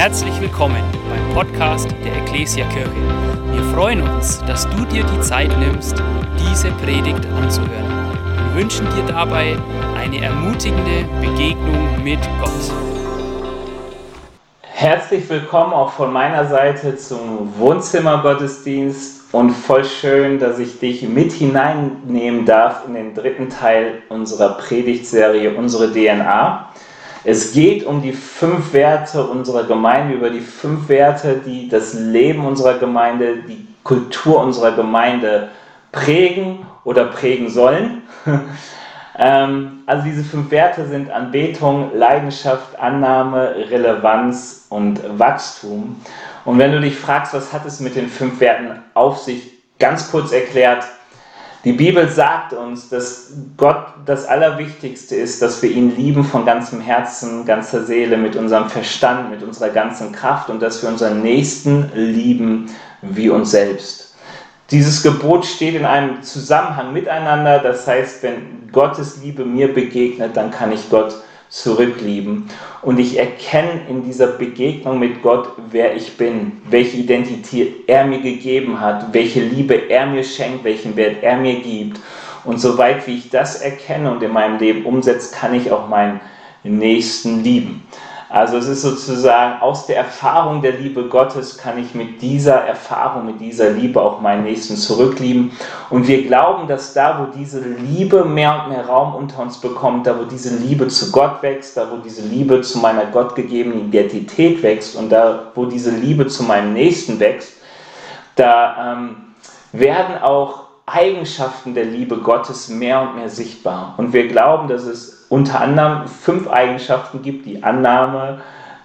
Herzlich willkommen beim Podcast der Ecclesia Kirche. Wir freuen uns, dass du dir die Zeit nimmst, diese Predigt anzuhören. Wir wünschen dir dabei eine ermutigende Begegnung mit Gott. Herzlich willkommen auch von meiner Seite zum Wohnzimmergottesdienst und voll schön, dass ich dich mit hineinnehmen darf in den dritten Teil unserer Predigtserie Unsere DNA. Es geht um die fünf Werte unserer Gemeinde, über die fünf Werte, die das Leben unserer Gemeinde, die Kultur unserer Gemeinde prägen oder prägen sollen. Ähm, also diese fünf Werte sind Anbetung, Leidenschaft, Annahme, Relevanz und Wachstum. Und wenn du dich fragst, was hat es mit den fünf Werten auf sich, ganz kurz erklärt, die Bibel sagt uns, dass Gott das Allerwichtigste ist, dass wir ihn lieben von ganzem Herzen, ganzer Seele, mit unserem Verstand, mit unserer ganzen Kraft und dass wir unseren Nächsten lieben wie uns selbst. Dieses Gebot steht in einem Zusammenhang miteinander, das heißt, wenn Gottes Liebe mir begegnet, dann kann ich Gott zurücklieben. Und ich erkenne in dieser Begegnung mit Gott, wer ich bin, welche Identität er mir gegeben hat, welche Liebe er mir schenkt, welchen Wert er mir gibt. Und soweit wie ich das erkenne und in meinem Leben umsetze, kann ich auch meinen Nächsten lieben. Also es ist sozusagen aus der Erfahrung der Liebe Gottes kann ich mit dieser Erfahrung, mit dieser Liebe auch meinen Nächsten zurücklieben. Und wir glauben, dass da, wo diese Liebe mehr und mehr Raum unter uns bekommt, da, wo diese Liebe zu Gott wächst, da, wo diese Liebe zu meiner gottgegebenen Identität wächst und da, wo diese Liebe zu meinem Nächsten wächst, da ähm, werden auch Eigenschaften der Liebe Gottes mehr und mehr sichtbar. Und wir glauben, dass es unter anderem fünf Eigenschaften gibt, die Annahme,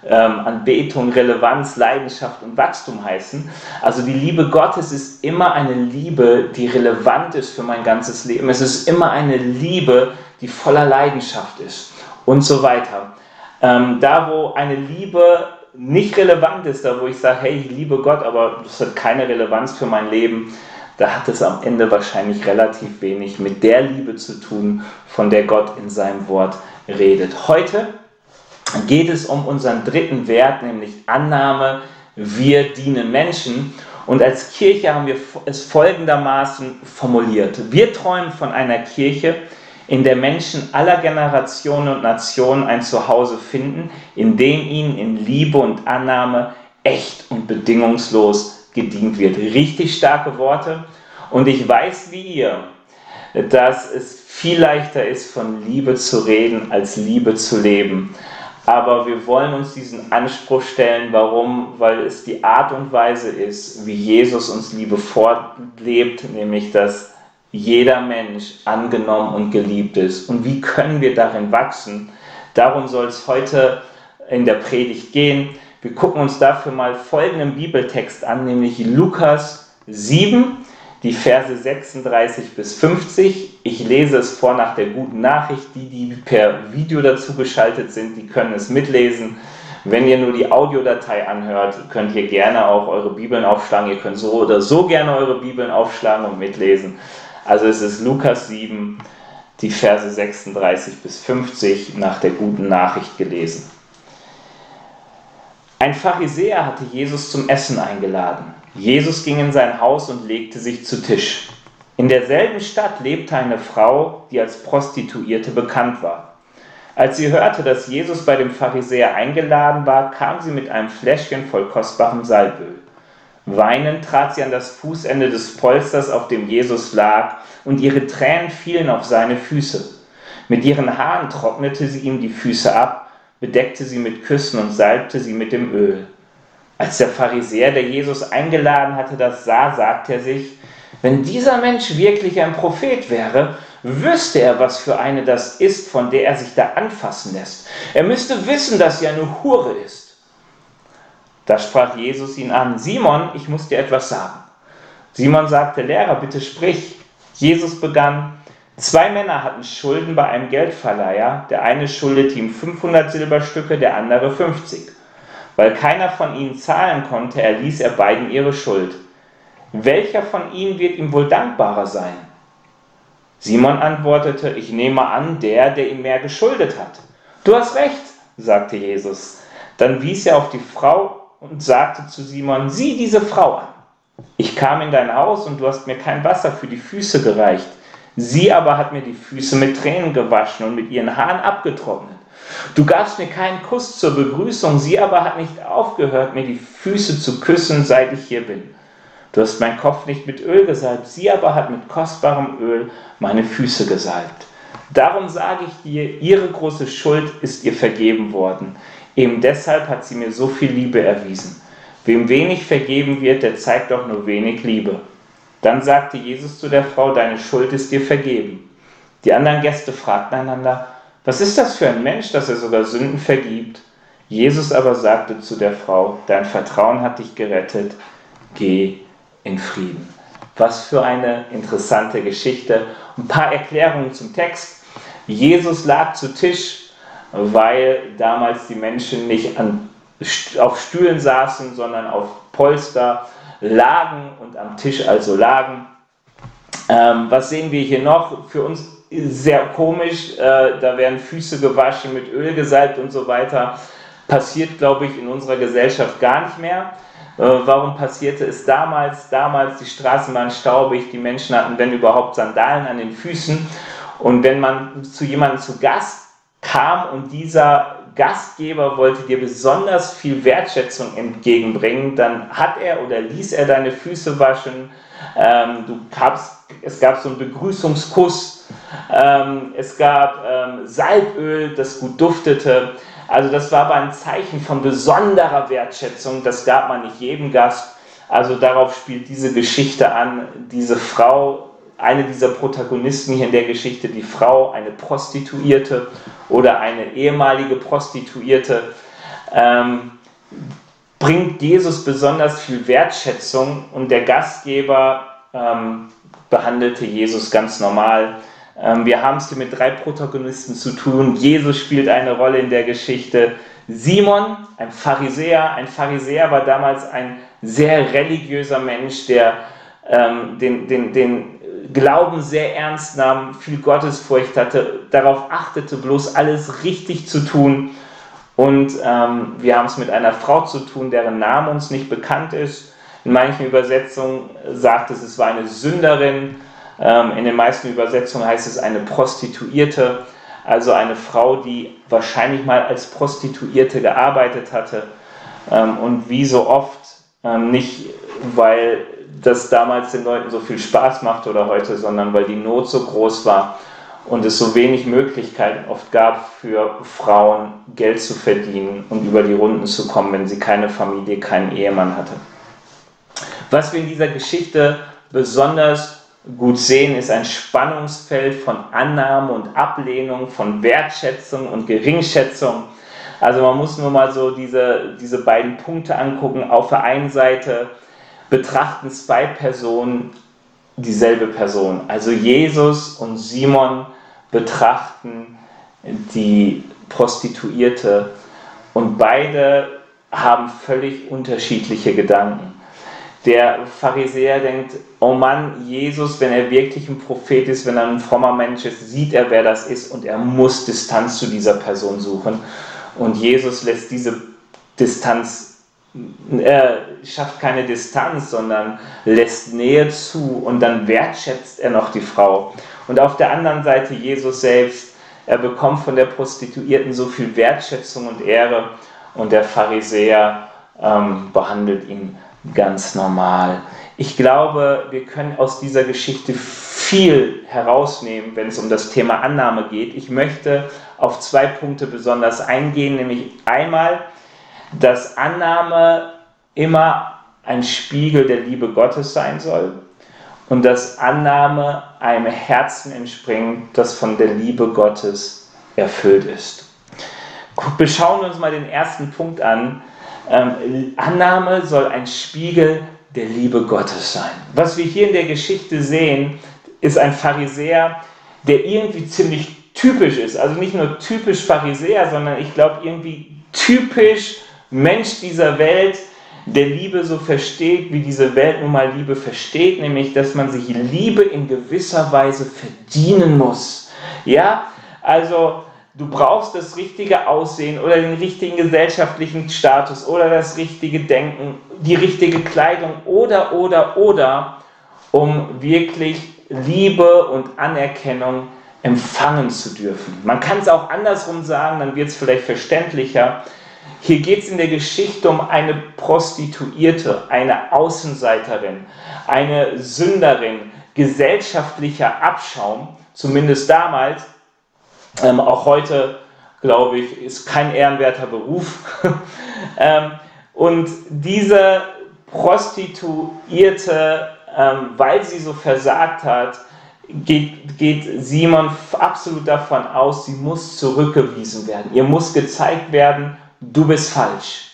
ähm, Anbetung, Relevanz, Leidenschaft und Wachstum heißen. Also die Liebe Gottes ist immer eine Liebe, die relevant ist für mein ganzes Leben. Es ist immer eine Liebe, die voller Leidenschaft ist und so weiter. Ähm, da, wo eine Liebe nicht relevant ist, da wo ich sage, hey, ich liebe Gott, aber das hat keine Relevanz für mein Leben, da hat es am Ende wahrscheinlich relativ wenig mit der Liebe zu tun, von der Gott in seinem Wort redet. Heute geht es um unseren dritten Wert, nämlich Annahme. Wir dienen Menschen. Und als Kirche haben wir es folgendermaßen formuliert. Wir träumen von einer Kirche, in der Menschen aller Generationen und Nationen ein Zuhause finden, in dem ihnen in Liebe und Annahme echt und bedingungslos gedient wird. Richtig starke Worte. Und ich weiß wie ihr, dass es viel leichter ist, von Liebe zu reden, als Liebe zu leben. Aber wir wollen uns diesen Anspruch stellen. Warum? Weil es die Art und Weise ist, wie Jesus uns Liebe fortlebt, nämlich dass jeder Mensch angenommen und geliebt ist. Und wie können wir darin wachsen? Darum soll es heute in der Predigt gehen. Wir gucken uns dafür mal folgenden Bibeltext an, nämlich Lukas 7, die Verse 36 bis 50. Ich lese es vor nach der guten Nachricht. Die, die per Video dazu geschaltet sind, die können es mitlesen. Wenn ihr nur die Audiodatei anhört, könnt ihr gerne auch eure Bibeln aufschlagen. Ihr könnt so oder so gerne eure Bibeln aufschlagen und mitlesen. Also es ist Lukas 7, die Verse 36 bis 50 nach der guten Nachricht gelesen. Ein Pharisäer hatte Jesus zum Essen eingeladen. Jesus ging in sein Haus und legte sich zu Tisch. In derselben Stadt lebte eine Frau, die als Prostituierte bekannt war. Als sie hörte, dass Jesus bei dem Pharisäer eingeladen war, kam sie mit einem Fläschchen voll kostbarem Salböl. Weinend trat sie an das Fußende des Polsters, auf dem Jesus lag, und ihre Tränen fielen auf seine Füße. Mit ihren Haaren trocknete sie ihm die Füße ab bedeckte sie mit Küssen und salbte sie mit dem Öl. Als der Pharisäer, der Jesus eingeladen hatte, das sah, sagte er sich, wenn dieser Mensch wirklich ein Prophet wäre, wüsste er, was für eine das ist, von der er sich da anfassen lässt. Er müsste wissen, dass sie eine Hure ist. Da sprach Jesus ihn an, Simon, ich muss dir etwas sagen. Simon sagte, Lehrer, bitte sprich. Jesus begann, Zwei Männer hatten Schulden bei einem Geldverleiher. Der eine schuldete ihm 500 Silberstücke, der andere 50. Weil keiner von ihnen zahlen konnte, erließ er beiden ihre Schuld. Welcher von ihnen wird ihm wohl dankbarer sein? Simon antwortete, ich nehme an, der, der ihm mehr geschuldet hat. Du hast recht, sagte Jesus. Dann wies er auf die Frau und sagte zu Simon, sieh diese Frau an. Ich kam in dein Haus und du hast mir kein Wasser für die Füße gereicht. Sie aber hat mir die Füße mit Tränen gewaschen und mit ihren Haaren abgetrocknet. Du gabst mir keinen Kuss zur Begrüßung, sie aber hat nicht aufgehört, mir die Füße zu küssen, seit ich hier bin. Du hast meinen Kopf nicht mit Öl gesalbt, sie aber hat mit kostbarem Öl meine Füße gesalbt. Darum sage ich dir, ihre große Schuld ist ihr vergeben worden. Eben deshalb hat sie mir so viel Liebe erwiesen. Wem wenig vergeben wird, der zeigt auch nur wenig Liebe. Dann sagte Jesus zu der Frau, deine Schuld ist dir vergeben. Die anderen Gäste fragten einander, was ist das für ein Mensch, dass er sogar Sünden vergibt? Jesus aber sagte zu der Frau, dein Vertrauen hat dich gerettet, geh in Frieden. Was für eine interessante Geschichte. Ein paar Erklärungen zum Text. Jesus lag zu Tisch, weil damals die Menschen nicht an, auf Stühlen saßen, sondern auf Polster lagen und am Tisch also lagen. Ähm, was sehen wir hier noch? Für uns sehr komisch, äh, da werden Füße gewaschen, mit Öl gesalbt und so weiter. Passiert, glaube ich, in unserer Gesellschaft gar nicht mehr. Äh, warum passierte es damals? Damals die Straßen waren staubig, die Menschen hatten, wenn überhaupt, Sandalen an den Füßen. Und wenn man zu jemandem zu Gast kam und dieser Gastgeber wollte dir besonders viel Wertschätzung entgegenbringen, dann hat er oder ließ er deine Füße waschen. Ähm, du gabst, es gab so einen Begrüßungskuss. Ähm, es gab ähm, Salböl, das gut duftete. Also das war aber ein Zeichen von besonderer Wertschätzung. Das gab man nicht jedem Gast. Also darauf spielt diese Geschichte an. Diese Frau eine dieser Protagonisten hier in der Geschichte, die Frau, eine Prostituierte oder eine ehemalige Prostituierte, ähm, bringt Jesus besonders viel Wertschätzung und der Gastgeber ähm, behandelte Jesus ganz normal. Ähm, wir haben es hier mit drei Protagonisten zu tun. Jesus spielt eine Rolle in der Geschichte. Simon, ein Pharisäer. Ein Pharisäer war damals ein sehr religiöser Mensch, der ähm, den, den, den Glauben sehr ernst nahm, viel Gottesfurcht hatte, darauf achtete, bloß alles richtig zu tun. Und ähm, wir haben es mit einer Frau zu tun, deren Name uns nicht bekannt ist. In manchen Übersetzungen sagt es, es war eine Sünderin. Ähm, in den meisten Übersetzungen heißt es eine Prostituierte, also eine Frau, die wahrscheinlich mal als Prostituierte gearbeitet hatte. Ähm, und wie so oft, ähm, nicht weil das damals den Leuten so viel Spaß macht oder heute, sondern weil die Not so groß war und es so wenig Möglichkeiten oft gab für Frauen, Geld zu verdienen und über die Runden zu kommen, wenn sie keine Familie, keinen Ehemann hatte. Was wir in dieser Geschichte besonders gut sehen, ist ein Spannungsfeld von Annahme und Ablehnung, von Wertschätzung und Geringschätzung. Also man muss nur mal so diese, diese beiden Punkte angucken. Auf der einen Seite betrachten zwei Personen dieselbe Person. Also Jesus und Simon betrachten die Prostituierte und beide haben völlig unterschiedliche Gedanken. Der Pharisäer denkt, oh Mann, Jesus, wenn er wirklich ein Prophet ist, wenn er ein frommer Mensch ist, sieht er, wer das ist und er muss Distanz zu dieser Person suchen. Und Jesus lässt diese Distanz er schafft keine Distanz, sondern lässt Nähe zu und dann wertschätzt er noch die Frau. Und auf der anderen Seite Jesus selbst, er bekommt von der Prostituierten so viel Wertschätzung und Ehre und der Pharisäer ähm, behandelt ihn ganz normal. Ich glaube, wir können aus dieser Geschichte viel herausnehmen, wenn es um das Thema Annahme geht. Ich möchte auf zwei Punkte besonders eingehen, nämlich einmal, dass Annahme immer ein Spiegel der Liebe Gottes sein soll und dass Annahme einem Herzen entspringt, das von der Liebe Gottes erfüllt ist. Beschauen wir uns mal den ersten Punkt an. Ähm, Annahme soll ein Spiegel der Liebe Gottes sein. Was wir hier in der Geschichte sehen, ist ein Pharisäer, der irgendwie ziemlich typisch ist. Also nicht nur typisch Pharisäer, sondern ich glaube irgendwie typisch Mensch dieser Welt, der Liebe so versteht, wie diese Welt nun mal Liebe versteht, nämlich, dass man sich Liebe in gewisser Weise verdienen muss. Ja, also du brauchst das richtige Aussehen oder den richtigen gesellschaftlichen Status oder das richtige Denken, die richtige Kleidung oder, oder, oder, um wirklich Liebe und Anerkennung empfangen zu dürfen. Man kann es auch andersrum sagen, dann wird es vielleicht verständlicher. Hier geht es in der Geschichte um eine Prostituierte, eine Außenseiterin, eine Sünderin, gesellschaftlicher Abschaum, zumindest damals, ähm, auch heute, glaube ich, ist kein ehrenwerter Beruf. ähm, und diese Prostituierte, ähm, weil sie so versagt hat, geht, geht Simon absolut davon aus, sie muss zurückgewiesen werden. Ihr muss gezeigt werden, du bist falsch.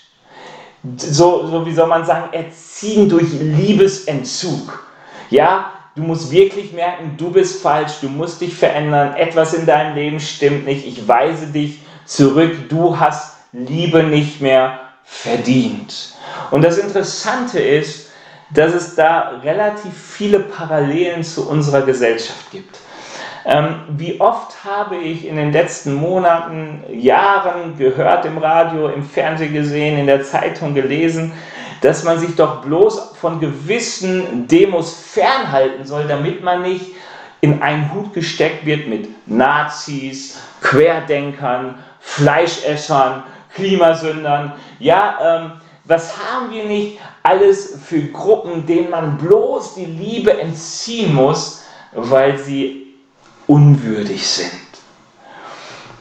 So, so wie soll man sagen, erziehen durch Liebesentzug. Ja, du musst wirklich merken, du bist falsch, du musst dich verändern, etwas in deinem Leben stimmt nicht, ich weise dich zurück, du hast Liebe nicht mehr verdient. Und das Interessante ist, dass es da relativ viele Parallelen zu unserer Gesellschaft gibt. Ähm, wie oft habe ich in den letzten Monaten, Jahren gehört im Radio, im Fernsehen gesehen, in der Zeitung gelesen, dass man sich doch bloß von gewissen Demos fernhalten soll, damit man nicht in einen Hut gesteckt wird mit Nazis, Querdenkern, Fleischessern, Klimasündern. Ja, ähm, was haben wir nicht alles für Gruppen, denen man bloß die Liebe entziehen muss, weil sie unwürdig sind?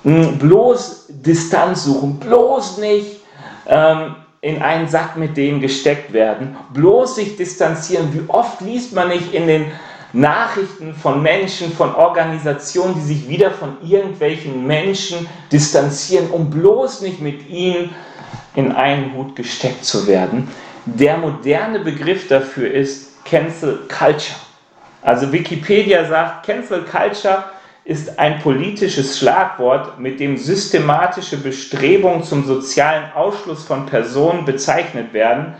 Hm, bloß Distanz suchen, bloß nicht ähm, in einen Sack mit denen gesteckt werden, bloß sich distanzieren. Wie oft liest man nicht in den Nachrichten von Menschen, von Organisationen, die sich wieder von irgendwelchen Menschen distanzieren, um bloß nicht mit ihnen in einen Hut gesteckt zu werden. Der moderne Begriff dafür ist Cancel Culture. Also Wikipedia sagt, Cancel Culture ist ein politisches Schlagwort, mit dem systematische Bestrebungen zum sozialen Ausschluss von Personen bezeichnet werden,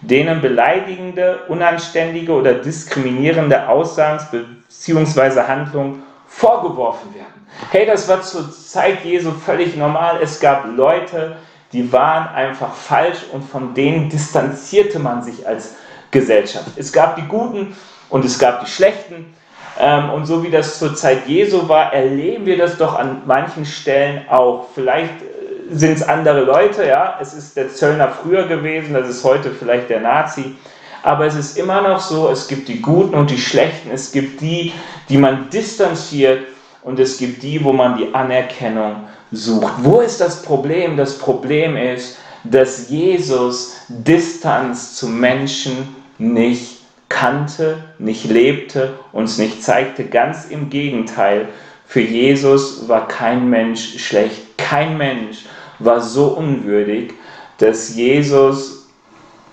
denen beleidigende, unanständige oder diskriminierende Aussagen bzw. Handlungen vorgeworfen werden. Hey, das war zur Zeit Jesu völlig normal. Es gab Leute, die waren einfach falsch und von denen distanzierte man sich als Gesellschaft. Es gab die Guten und es gab die Schlechten. Ähm, und so wie das zur Zeit Jesu war, erleben wir das doch an manchen Stellen auch. Vielleicht äh, sind es andere Leute, ja, es ist der Zöllner früher gewesen, das ist heute vielleicht der Nazi. Aber es ist immer noch so, es gibt die Guten und die Schlechten, es gibt die, die man distanziert und es gibt die, wo man die Anerkennung sucht. Wo ist das Problem? Das Problem ist, dass Jesus Distanz zu Menschen nicht kannte, nicht lebte, uns nicht zeigte. Ganz im Gegenteil, für Jesus war kein Mensch schlecht, kein Mensch war so unwürdig, dass Jesus,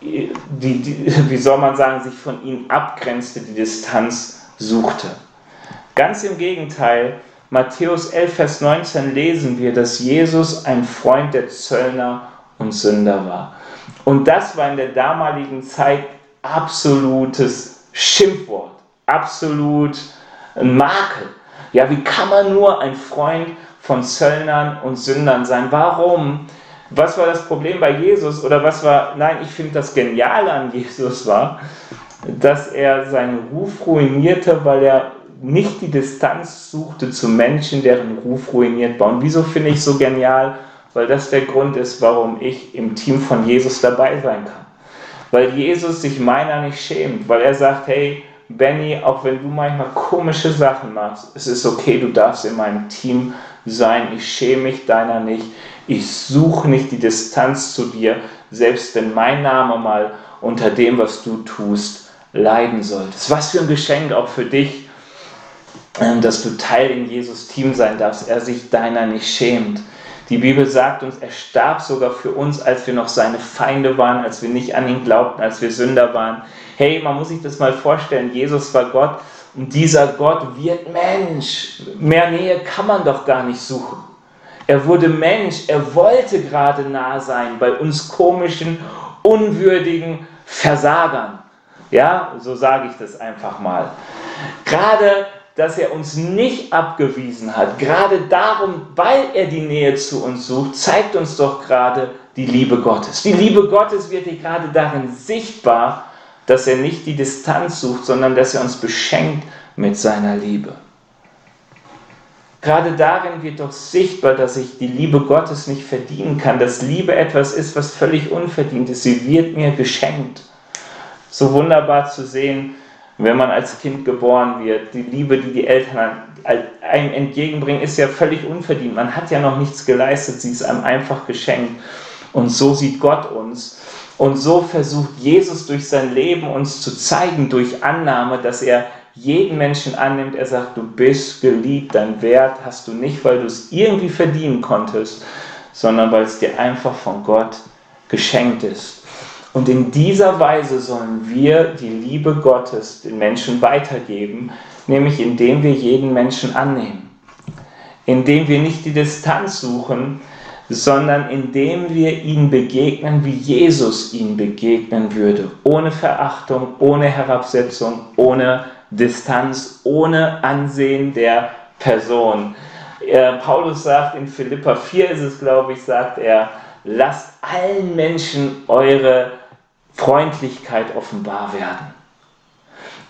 die, die, wie soll man sagen, sich von ihm abgrenzte, die Distanz suchte. Ganz im Gegenteil, Matthäus 11, Vers 19 lesen wir, dass Jesus ein Freund der Zöllner und Sünder war. Und das war in der damaligen Zeit absolutes Schimpfwort, absolut ein Makel. Ja, wie kann man nur ein Freund von Zöllnern und Sündern sein? Warum? Was war das Problem bei Jesus? Oder was war, nein, ich finde das Geniale an Jesus war, dass er seinen Ruf ruinierte, weil er nicht die Distanz suchte zu Menschen, deren Ruf ruiniert war. Und wieso finde ich so genial? Weil das der Grund ist, warum ich im Team von Jesus dabei sein kann weil Jesus sich meiner nicht schämt, weil er sagt, hey, Benny, auch wenn du manchmal komische Sachen machst, es ist okay, du darfst in meinem Team sein, ich schäme mich deiner nicht, ich suche nicht die Distanz zu dir, selbst wenn mein Name mal unter dem, was du tust, leiden sollte. Was für ein Geschenk auch für dich, ähm, dass du Teil in Jesus Team sein darfst, er sich deiner nicht schämt. Die Bibel sagt uns, er starb sogar für uns, als wir noch seine Feinde waren, als wir nicht an ihn glaubten, als wir Sünder waren. Hey, man muss sich das mal vorstellen, Jesus war Gott und dieser Gott wird Mensch. Mehr Nähe kann man doch gar nicht suchen. Er wurde Mensch, er wollte gerade nah sein bei uns komischen, unwürdigen Versagern. Ja, so sage ich das einfach mal. Gerade dass er uns nicht abgewiesen hat, gerade darum, weil er die Nähe zu uns sucht, zeigt uns doch gerade die Liebe Gottes. Die Liebe Gottes wird hier gerade darin sichtbar, dass er nicht die Distanz sucht, sondern dass er uns beschenkt mit seiner Liebe. Gerade darin wird doch sichtbar, dass ich die Liebe Gottes nicht verdienen kann, dass Liebe etwas ist, was völlig unverdient ist. Sie wird mir geschenkt. So wunderbar zu sehen, wenn man als Kind geboren wird. Die Liebe, die die Eltern einem entgegenbringen, ist ja völlig unverdient. Man hat ja noch nichts geleistet, sie ist einem einfach geschenkt. Und so sieht Gott uns. Und so versucht Jesus durch sein Leben uns zu zeigen, durch Annahme, dass er jeden Menschen annimmt. Er sagt, du bist geliebt, dein Wert hast du nicht, weil du es irgendwie verdienen konntest, sondern weil es dir einfach von Gott geschenkt ist. Und in dieser Weise sollen wir die Liebe Gottes den Menschen weitergeben, nämlich indem wir jeden Menschen annehmen. Indem wir nicht die Distanz suchen, sondern indem wir ihnen begegnen, wie Jesus ihnen begegnen würde. Ohne Verachtung, ohne Herabsetzung, ohne Distanz, ohne Ansehen der Person. Paulus sagt in Philippa 4 ist es, glaube ich, sagt er, lasst allen Menschen eure Freundlichkeit offenbar werden.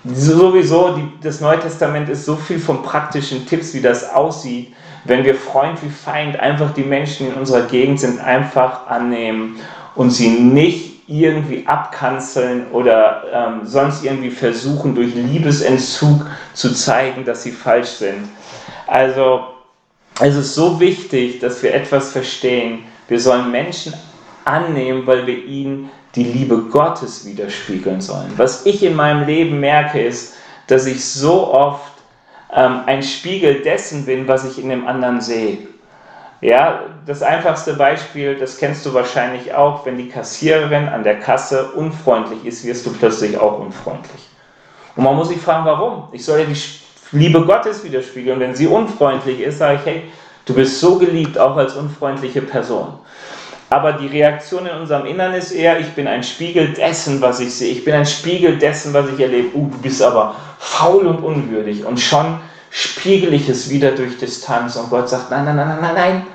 Sowieso, die, das Neue Testament ist so viel von praktischen Tipps, wie das aussieht. Wenn wir Freund wie Feind einfach die Menschen in unserer Gegend sind, einfach annehmen und sie nicht irgendwie abkanzeln oder ähm, sonst irgendwie versuchen, durch Liebesentzug zu zeigen, dass sie falsch sind. Also es ist so wichtig, dass wir etwas verstehen. Wir sollen Menschen annehmen, weil wir ihnen die Liebe Gottes widerspiegeln sollen. Was ich in meinem Leben merke, ist, dass ich so oft ähm, ein Spiegel dessen bin, was ich in dem anderen sehe. Ja, das einfachste Beispiel, das kennst du wahrscheinlich auch, wenn die Kassiererin an der Kasse unfreundlich ist, wirst du plötzlich auch unfreundlich. Und man muss sich fragen, warum? Ich soll ja die Liebe Gottes widerspiegeln. Wenn sie unfreundlich ist, sage ich, hey, du bist so geliebt, auch als unfreundliche Person. Aber die Reaktion in unserem Innern ist eher, ich bin ein Spiegel dessen, was ich sehe. Ich bin ein Spiegel dessen, was ich erlebe. Uh, du bist aber faul und unwürdig. Und schon spiegel ich es wieder durch Distanz. Und Gott sagt, nein, nein, nein, nein, nein.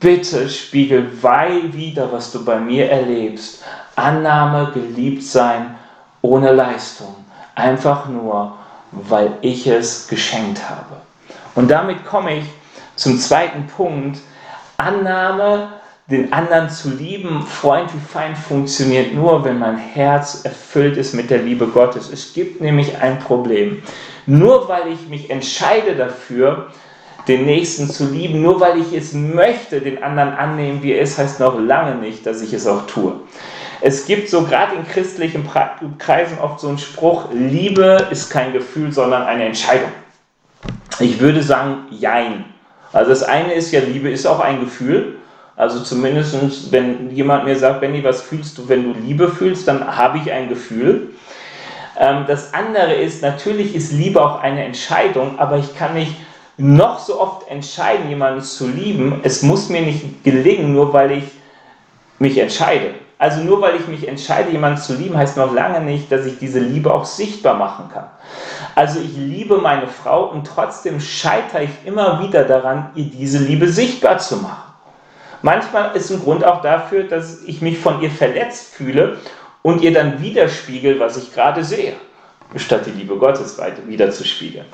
Bitte spiegel weil wieder, was du bei mir erlebst. Annahme, geliebt sein, ohne Leistung. Einfach nur, weil ich es geschenkt habe. Und damit komme ich zum zweiten Punkt. Annahme, den anderen zu lieben, Freund wie Feind, funktioniert nur, wenn mein Herz erfüllt ist mit der Liebe Gottes. Es gibt nämlich ein Problem. Nur weil ich mich entscheide dafür, den Nächsten zu lieben, nur weil ich es möchte, den anderen annehmen, wie er ist, heißt noch lange nicht, dass ich es auch tue. Es gibt so gerade in christlichen Kreisen oft so einen Spruch, Liebe ist kein Gefühl, sondern eine Entscheidung. Ich würde sagen, jein. Also das eine ist ja, Liebe ist auch ein Gefühl, also zumindest, wenn jemand mir sagt, Benny, was fühlst du, wenn du Liebe fühlst, dann habe ich ein Gefühl. Ähm, das andere ist, natürlich ist Liebe auch eine Entscheidung, aber ich kann nicht noch so oft entscheiden, jemanden zu lieben. Es muss mir nicht gelingen, nur weil ich mich entscheide. Also nur weil ich mich entscheide, jemanden zu lieben, heißt noch lange nicht, dass ich diese Liebe auch sichtbar machen kann. Also ich liebe meine Frau und trotzdem scheitere ich immer wieder daran, ihr diese Liebe sichtbar zu machen. Manchmal ist ein Grund auch dafür, dass ich mich von ihr verletzt fühle und ihr dann widerspiegel, was ich gerade sehe, statt die Liebe Gottes wiederzuspiegeln.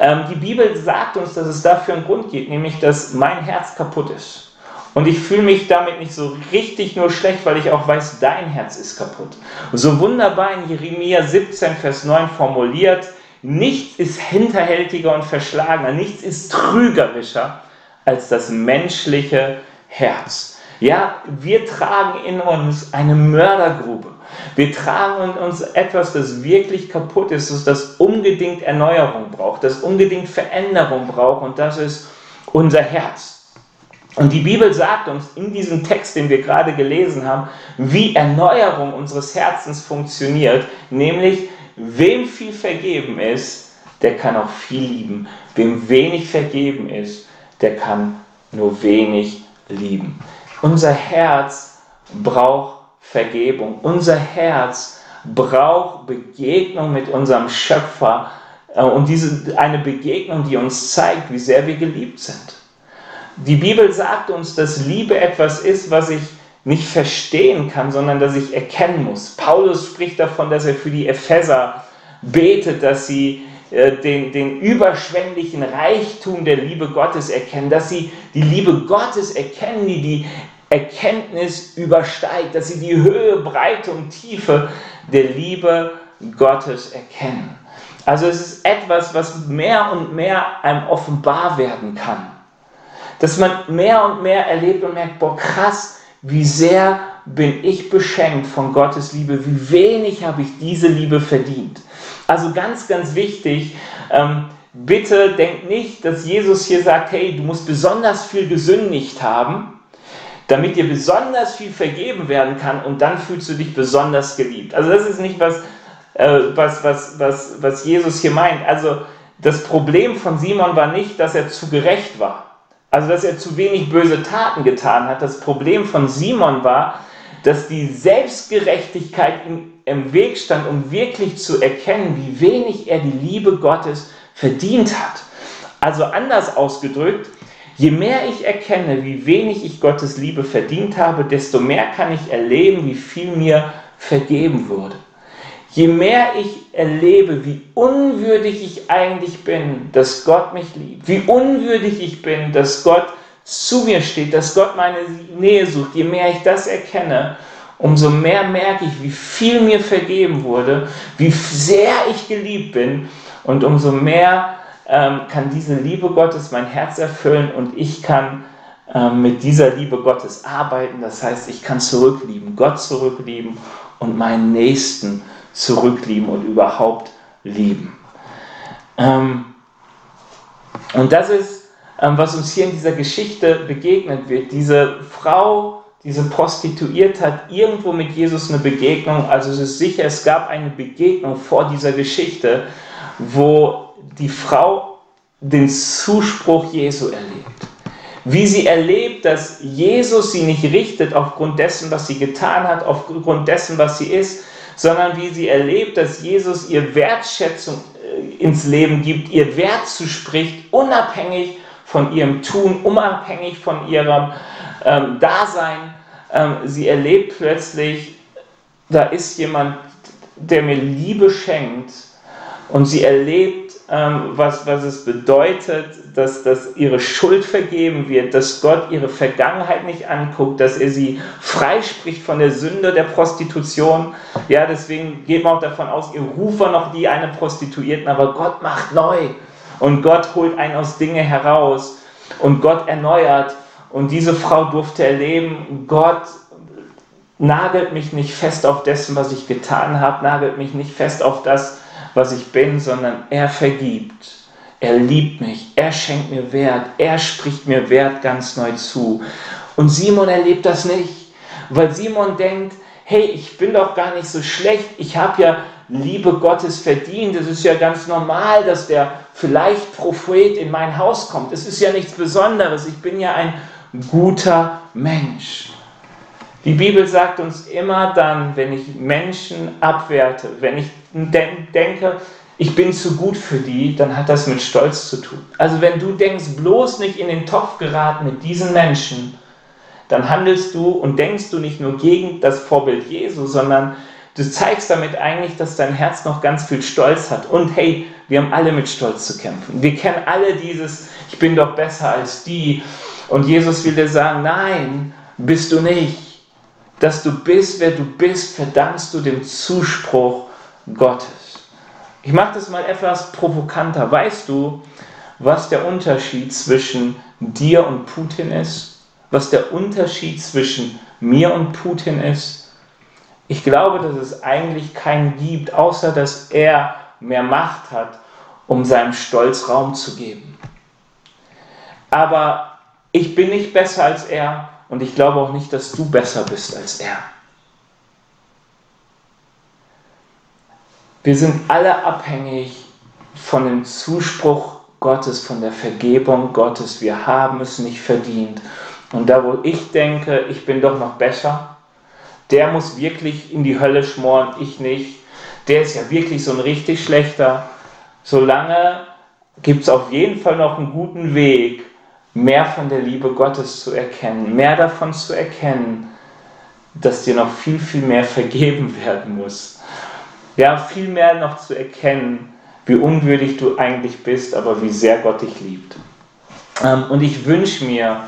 Ähm, die Bibel sagt uns, dass es dafür einen Grund gibt, nämlich dass mein Herz kaputt ist. Und ich fühle mich damit nicht so richtig nur schlecht, weil ich auch weiß, dein Herz ist kaputt. so wunderbar in Jeremia 17, Vers 9 formuliert, nichts ist hinterhältiger und verschlagener, nichts ist trügerischer als das menschliche Herz. Ja, wir tragen in uns eine Mördergrube. Wir tragen in uns etwas, das wirklich kaputt ist, das unbedingt Erneuerung braucht, das unbedingt Veränderung braucht und das ist unser Herz. Und die Bibel sagt uns in diesem Text, den wir gerade gelesen haben, wie Erneuerung unseres Herzens funktioniert, nämlich wem viel vergeben ist, der kann auch viel lieben. Wem wenig vergeben ist, der kann nur wenig lieben. Unser Herz braucht Vergebung. Unser Herz braucht Begegnung mit unserem Schöpfer, Äh, und diese, eine Begegnung, die uns zeigt, wie sehr wir geliebt sind. Die Bibel sagt uns, dass Liebe etwas ist, was ich nicht verstehen kann, sondern dass ich erkennen muss. Paulus spricht davon, dass er für die Epheser betet, dass sie den, den überschwänglichen Reichtum der Liebe Gottes erkennen, dass sie die Liebe Gottes erkennen, die die Erkenntnis übersteigt, dass sie die Höhe, Breite und Tiefe der Liebe Gottes erkennen. Also es ist etwas, was mehr und mehr einem offenbar werden kann. Dass man mehr und mehr erlebt und merkt, boah, krass, wie sehr bin ich beschenkt von Gottes Liebe, wie wenig habe ich diese Liebe verdient. Also ganz, ganz wichtig, ähm, bitte denkt nicht, dass Jesus hier sagt, hey, du musst besonders viel gesündigt haben, damit dir besonders viel vergeben werden kann und dann fühlst du dich besonders geliebt. Also das ist nicht was, äh, was, was, was, was Jesus hier meint. Also das Problem von Simon war nicht, dass er zu gerecht war. Also dass er zu wenig böse Taten getan hat. Das Problem von Simon war, dass die Selbstgerechtigkeit im, im Weg stand, um wirklich zu erkennen, wie wenig er die Liebe Gottes verdient hat. Also anders ausgedrückt, je mehr ich erkenne, wie wenig ich Gottes Liebe verdient habe, desto mehr kann ich erleben, wie viel mir vergeben wurde. Je mehr ich erlebe, wie unwürdig ich eigentlich bin, dass Gott mich liebt, wie unwürdig ich bin, dass Gott zu mir steht, dass Gott meine Nähe sucht, je mehr ich das erkenne, umso mehr merke ich, wie viel mir vergeben wurde, wie sehr ich geliebt bin und umso mehr ähm, kann diese Liebe Gottes mein Herz erfüllen und ich kann ähm, mit dieser Liebe Gottes arbeiten. Das heißt, ich kann zurücklieben, Gott zurücklieben und meinen Nächsten zurücklieben und überhaupt lieben. Ähm, und das ist was uns hier in dieser Geschichte begegnet wird. Diese Frau, diese Prostituierte hat irgendwo mit Jesus eine Begegnung. Also es ist sicher, es gab eine Begegnung vor dieser Geschichte, wo die Frau den Zuspruch Jesu erlebt. Wie sie erlebt, dass Jesus sie nicht richtet aufgrund dessen, was sie getan hat, aufgrund dessen, was sie ist, sondern wie sie erlebt, dass Jesus ihr Wertschätzung äh, ins Leben gibt, ihr Wert zuspricht, unabhängig von ihrem Tun, unabhängig von ihrem ähm, Dasein. Ähm, sie erlebt plötzlich, da ist jemand, der mir Liebe schenkt und sie erlebt, ähm, was, was es bedeutet, dass, dass ihre Schuld vergeben wird, dass Gott ihre Vergangenheit nicht anguckt, dass er sie freispricht von der Sünde der Prostitution. Ja, deswegen geht man auch davon aus, ihr Rufer noch die eine Prostituierten, aber Gott macht neu. Und Gott holt einen aus Dinge heraus und Gott erneuert. Und diese Frau durfte erleben, Gott nagelt mich nicht fest auf dessen, was ich getan habe, nagelt mich nicht fest auf das, was ich bin, sondern er vergibt. Er liebt mich, er schenkt mir Wert, er spricht mir Wert ganz neu zu. Und Simon erlebt das nicht, weil Simon denkt, hey, ich bin doch gar nicht so schlecht, ich habe ja Liebe Gottes verdient. Es ist ja ganz normal, dass der vielleicht Prophet in mein Haus kommt. Es ist ja nichts Besonderes. Ich bin ja ein guter Mensch. Die Bibel sagt uns immer dann, wenn ich Menschen abwerte, wenn ich denke, ich bin zu gut für die, dann hat das mit Stolz zu tun. Also wenn du denkst, bloß nicht in den Topf geraten mit diesen Menschen, dann handelst du und denkst du nicht nur gegen das Vorbild Jesu, sondern Du zeigst damit eigentlich, dass dein Herz noch ganz viel Stolz hat. Und hey, wir haben alle mit Stolz zu kämpfen. Wir kennen alle dieses, ich bin doch besser als die. Und Jesus will dir sagen, nein, bist du nicht. Dass du bist, wer du bist, verdankst du dem Zuspruch Gottes. Ich mache das mal etwas provokanter. Weißt du, was der Unterschied zwischen dir und Putin ist? Was der Unterschied zwischen mir und Putin ist? Ich glaube, dass es eigentlich keinen gibt, außer dass er mehr Macht hat, um seinem Stolz Raum zu geben. Aber ich bin nicht besser als er und ich glaube auch nicht, dass du besser bist als er. Wir sind alle abhängig von dem Zuspruch Gottes, von der Vergebung Gottes. Wir haben es nicht verdient. Und da, wo ich denke, ich bin doch noch besser, der muss wirklich in die Hölle schmoren, ich nicht. Der ist ja wirklich so ein richtig schlechter. solange gibt es auf jeden Fall noch einen guten Weg, mehr von der Liebe Gottes zu erkennen, mehr davon zu erkennen, dass dir noch viel, viel mehr vergeben werden muss. Ja, viel mehr noch zu erkennen, wie unwürdig du eigentlich bist, aber wie sehr Gott dich liebt. Ähm, und ich wünsche mir,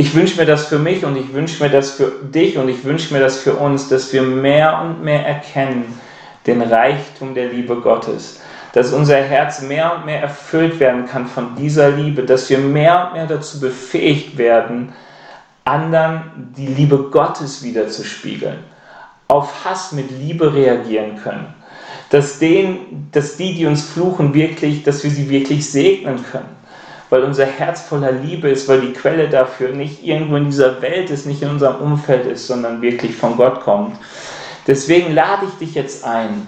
ich wünsche mir das für mich und ich wünsche mir das für dich und ich wünsche mir das für uns, dass wir mehr und mehr erkennen den Reichtum der Liebe Gottes, dass unser Herz mehr und mehr erfüllt werden kann von dieser Liebe, dass wir mehr und mehr dazu befähigt werden, anderen die Liebe Gottes wiederzuspiegeln, auf Hass mit Liebe reagieren können, dass, den, dass die, die uns fluchen, wirklich, dass wir sie wirklich segnen können weil unser Herz voller Liebe ist, weil die Quelle dafür nicht irgendwo in dieser Welt ist, nicht in unserem Umfeld ist, sondern wirklich von Gott kommt. Deswegen lade ich dich jetzt ein,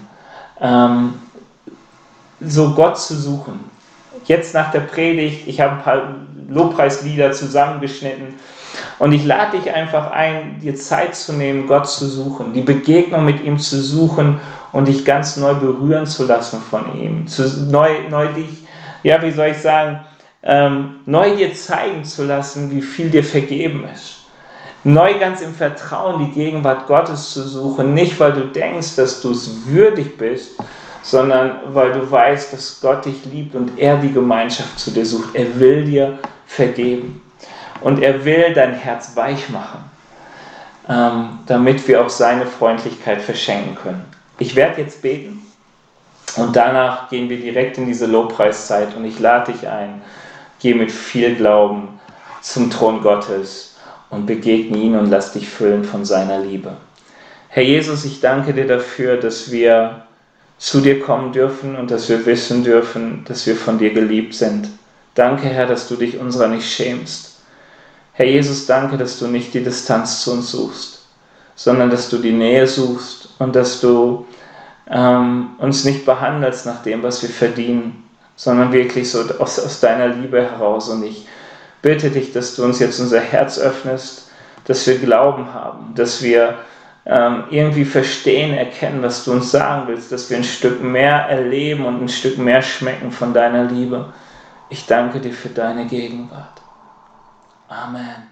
ähm, so Gott zu suchen. Jetzt nach der Predigt, ich habe ein paar Lobpreislieder zusammengeschnitten und ich lade dich einfach ein, dir Zeit zu nehmen, Gott zu suchen, die Begegnung mit ihm zu suchen und dich ganz neu berühren zu lassen von ihm. Zu, neu, neu dich, ja, wie soll ich sagen, ähm, neu dir zeigen zu lassen, wie viel dir vergeben ist. Neu ganz im Vertrauen die Gegenwart Gottes zu suchen, nicht weil du denkst, dass du es würdig bist, sondern weil du weißt, dass Gott dich liebt und er die Gemeinschaft zu dir sucht. Er will dir vergeben und er will dein Herz weich machen, ähm, damit wir auch seine Freundlichkeit verschenken können. Ich werde jetzt beten und danach gehen wir direkt in diese Lobpreiszeit und ich lade dich ein, Geh mit viel Glauben zum Thron Gottes und begegne ihn und lass dich füllen von seiner Liebe. Herr Jesus, ich danke dir dafür, dass wir zu dir kommen dürfen und dass wir wissen dürfen, dass wir von dir geliebt sind. Danke, Herr, dass du dich unserer nicht schämst. Herr Jesus, danke, dass du nicht die Distanz zu uns suchst, sondern dass du die Nähe suchst und dass du ähm, uns nicht behandelst nach dem, was wir verdienen, sondern wirklich so aus, aus deiner Liebe heraus. Und ich bitte dich, dass du uns jetzt unser Herz öffnest, dass wir Glauben haben, dass wir ähm, irgendwie verstehen, erkennen, was du uns sagen willst, dass wir ein Stück mehr erleben und ein Stück mehr schmecken von deiner Liebe. Ich danke dir für deine Gegenwart. Amen.